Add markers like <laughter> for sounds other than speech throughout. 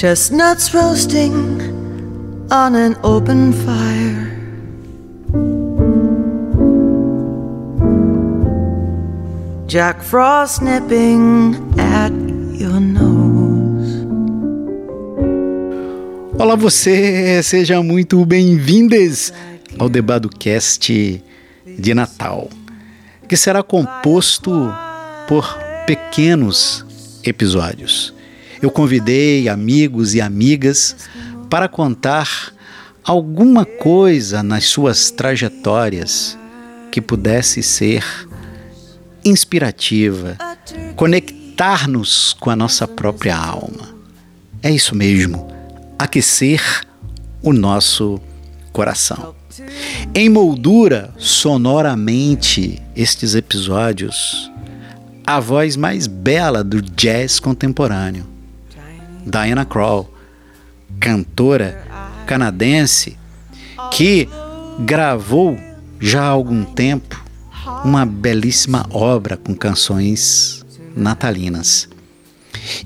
Chestnuts roasting on an open fire. Jack Frost nipping at your nose. Olá você, sejam muito bem-vindas ao Debado Cast de Natal, que será composto por pequenos episódios. Eu convidei amigos e amigas para contar alguma coisa nas suas trajetórias que pudesse ser inspirativa, conectar-nos com a nossa própria alma. É isso mesmo, aquecer o nosso coração. Em moldura sonoramente estes episódios, a voz mais bela do jazz contemporâneo, Diana Krall, cantora canadense que gravou já há algum tempo uma belíssima obra com canções natalinas.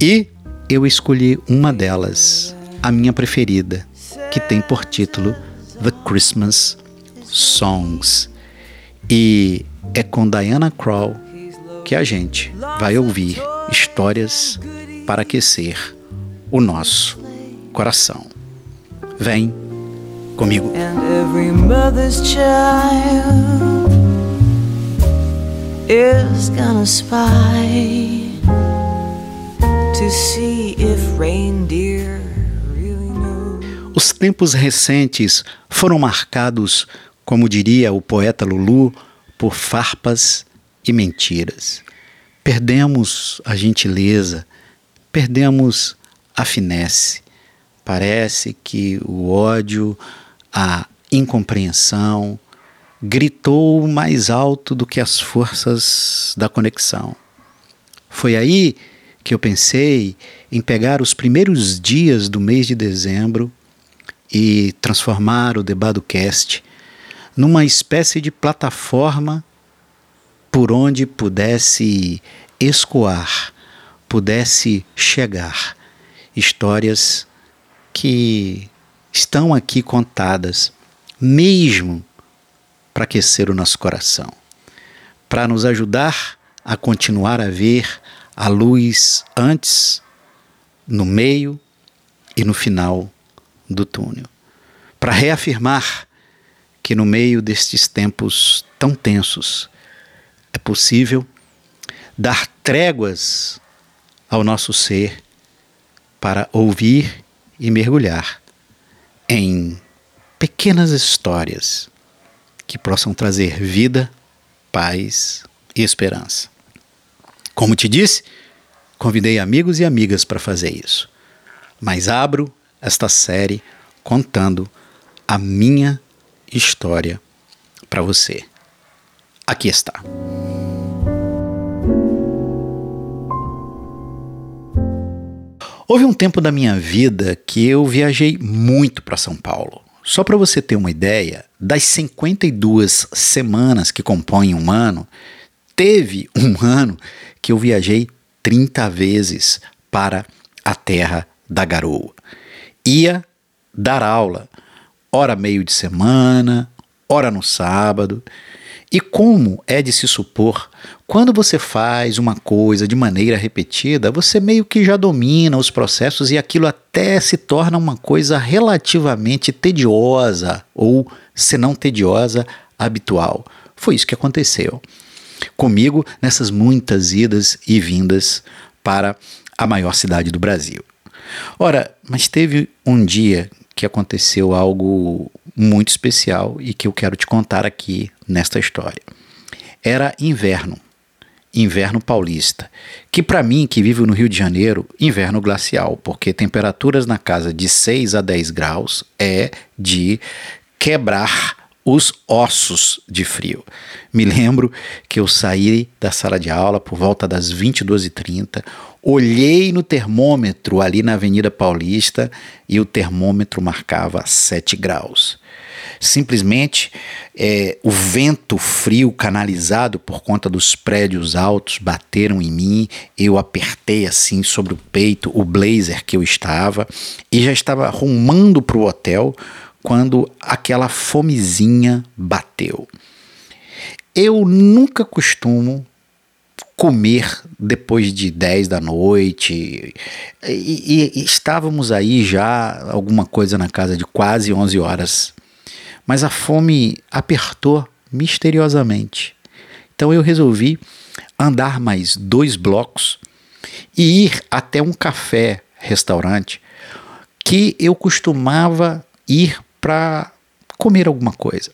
E eu escolhi uma delas, a minha preferida, que tem por título The Christmas Songs. E é com Diana Krall que a gente vai ouvir histórias para aquecer o nosso coração. Vem comigo. And every mother's child is gonna spy to see if reindeer really know. Os tempos recentes foram marcados, como diria o poeta Lulu, por farpas e mentiras. Perdemos a gentileza, perdemos a finesse. Parece que o ódio, a incompreensão, gritou mais alto do que as forças da conexão. Foi aí que eu pensei em pegar os primeiros dias do mês de dezembro e transformar o DebadoCast numa espécie de plataforma por onde pudesse escoar, pudesse chegar histórias que estão aqui contadas, mesmo para aquecer o nosso coração, para nos ajudar a continuar a ver a luz antes, no meio e no final do túnel, para reafirmar que no meio destes tempos tão tensos é possível dar tréguas ao nosso ser para ouvir e mergulhar em pequenas histórias que possam trazer vida, paz e esperança. Como te disse, convidei amigos e amigas para fazer isso, mas abro esta série contando a minha história para você. Aqui está. Houve um tempo da minha vida que eu viajei muito para São Paulo. Só para você ter uma ideia, das 52 semanas que compõem um ano, teve um <laughs> ano que eu viajei 30 vezes para a terra da garoa. Ia dar aula, hora meio de semana, hora no sábado. E como é de se supor, quando você faz uma coisa de maneira repetida, você meio que já domina os processos e aquilo até se torna uma coisa relativamente tediosa ou, se não tediosa, habitual. Foi isso que aconteceu comigo nessas muitas idas e vindas para a maior cidade do Brasil. Ora, mas teve um dia que aconteceu algo muito especial e que eu quero te contar aqui nesta história. Era inverno, inverno paulista, que para mim, que vivo no Rio de Janeiro, inverno glacial, porque temperaturas na casa de 6 a 10 graus é de quebrar os ossos de frio. Me lembro que eu saí da sala de aula por volta das 22h30, olhei no termômetro ali na Avenida Paulista e o termômetro marcava 7 graus. Simplesmente é, o vento frio canalizado por conta dos prédios altos bateram em mim. Eu apertei assim sobre o peito o blazer que eu estava e já estava rumando para o hotel quando aquela fomezinha bateu. Eu nunca costumo comer depois de 10 da noite. E, e, e, estávamos aí já alguma coisa na casa de quase 11 horas. Mas a fome apertou misteriosamente. Então eu resolvi andar mais dois blocos e ir até um café restaurante que eu costumava ir para comer alguma coisa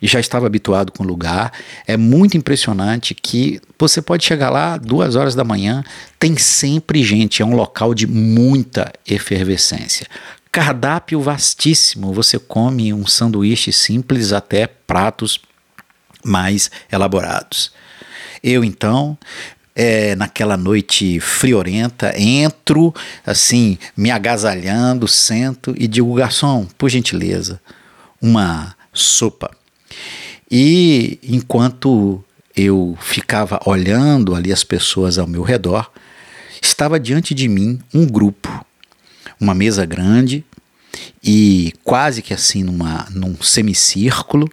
já estava habituado com o lugar. É muito impressionante que você pode chegar lá duas horas da manhã, tem sempre gente, é um local de muita efervescência. Cardápio vastíssimo, você come um sanduíche simples até pratos mais elaborados. Eu então é, naquela noite friorenta, entro, assim, me agasalhando, sento e digo, garçom, por gentileza, uma sopa. E enquanto eu ficava olhando ali as pessoas ao meu redor, estava diante de mim um grupo, uma mesa grande e quase que assim numa, num semicírculo,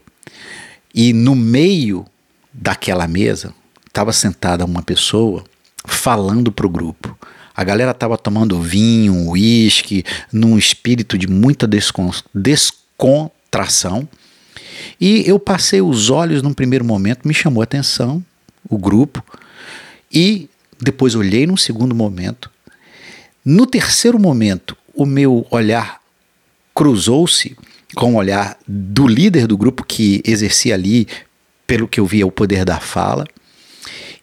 e no meio daquela mesa estava sentada uma pessoa falando para o grupo. A galera estava tomando vinho, uísque, num espírito de muita descontração e eu passei os olhos num primeiro momento, me chamou a atenção o grupo, e depois olhei num segundo momento. No terceiro momento, o meu olhar cruzou-se com o olhar do líder do grupo que exercia ali, pelo que eu via, o poder da fala,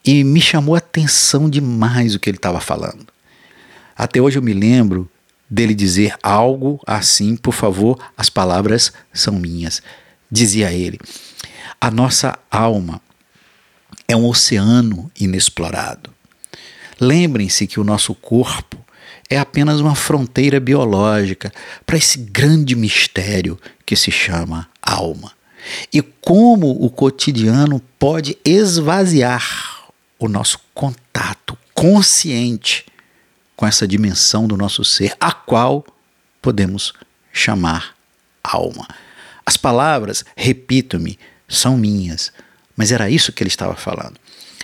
e me chamou a atenção demais o que ele estava falando. Até hoje eu me lembro dele dizer algo assim, por favor, as palavras são minhas dizia ele, a nossa alma é um oceano inexplorado. Lembrem-se que o nosso corpo é apenas uma fronteira biológica para esse grande mistério que se chama alma. E como o cotidiano pode esvaziar o nosso contato consciente com essa dimensão do nosso ser, a qual podemos chamar alma. As palavras, repito-me, são minhas. Mas era isso que ele estava falando.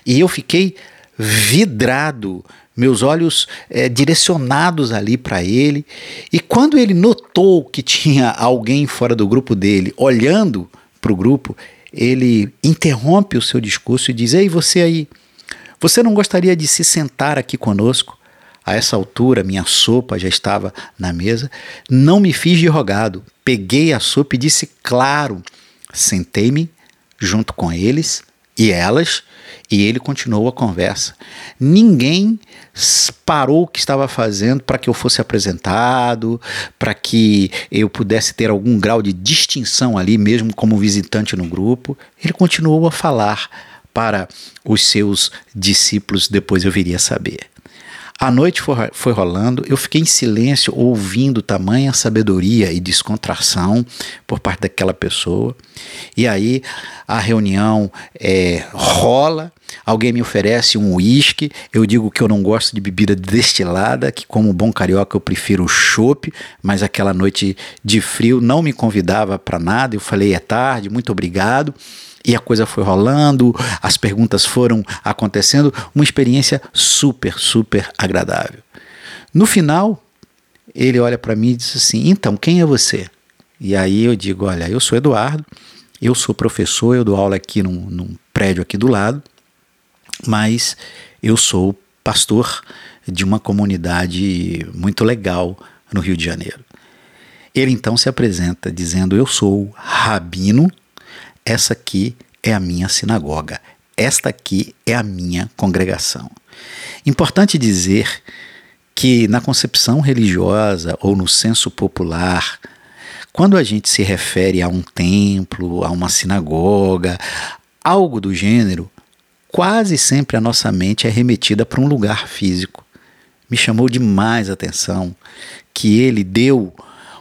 E eu fiquei vidrado, meus olhos é, direcionados ali para ele. E quando ele notou que tinha alguém fora do grupo dele olhando para o grupo, ele interrompe o seu discurso e diz: Ei, você aí, você não gostaria de se sentar aqui conosco? A essa altura, minha sopa já estava na mesa. Não me fiz de rogado. Peguei a sopa e disse claro. Sentei-me junto com eles e elas e ele continuou a conversa. Ninguém parou o que estava fazendo para que eu fosse apresentado, para que eu pudesse ter algum grau de distinção ali, mesmo como visitante no grupo. Ele continuou a falar para os seus discípulos, depois eu viria saber. A noite foi, foi rolando, eu fiquei em silêncio, ouvindo tamanha sabedoria e descontração por parte daquela pessoa. E aí a reunião é, rola, alguém me oferece um uísque, eu digo que eu não gosto de bebida destilada, que como bom carioca eu prefiro o mas aquela noite de frio não me convidava para nada, eu falei é tarde, muito obrigado. E a coisa foi rolando, as perguntas foram acontecendo, uma experiência super, super agradável. No final, ele olha para mim e diz assim: Então, quem é você? E aí eu digo: Olha, eu sou Eduardo, eu sou professor, eu dou aula aqui num, num prédio aqui do lado, mas eu sou pastor de uma comunidade muito legal no Rio de Janeiro. Ele então se apresenta dizendo: Eu sou rabino essa aqui é a minha sinagoga, esta aqui é a minha congregação. Importante dizer que na concepção religiosa ou no senso popular, quando a gente se refere a um templo, a uma sinagoga, algo do gênero, quase sempre a nossa mente é remetida para um lugar físico. Me chamou demais a atenção que ele deu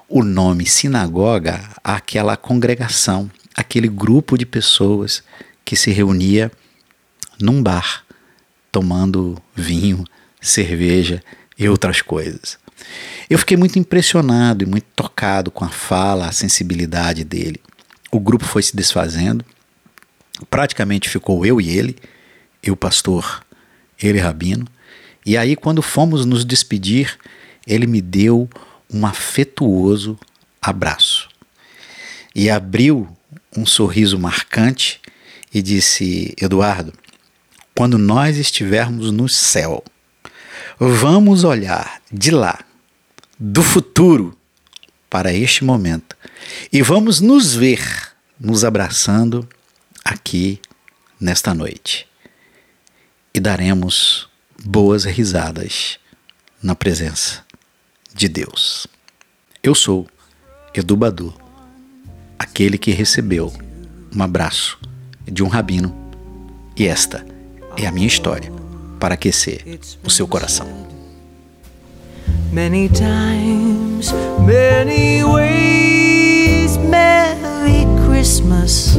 o nome sinagoga àquela congregação, aquele grupo de pessoas que se reunia num bar, tomando vinho, cerveja e outras coisas. Eu fiquei muito impressionado e muito tocado com a fala, a sensibilidade dele. O grupo foi se desfazendo, praticamente ficou eu e ele, eu pastor, ele rabino. E aí, quando fomos nos despedir, ele me deu um afetuoso abraço e abriu um sorriso marcante e disse: Eduardo, quando nós estivermos no céu, vamos olhar de lá, do futuro, para este momento e vamos nos ver nos abraçando aqui nesta noite. E daremos boas risadas na presença de Deus. Eu sou Edu Badu, aquele que recebeu um abraço de um rabino. E esta é a minha história para aquecer o seu coração. Many times, many ways, Merry Christmas.